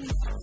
you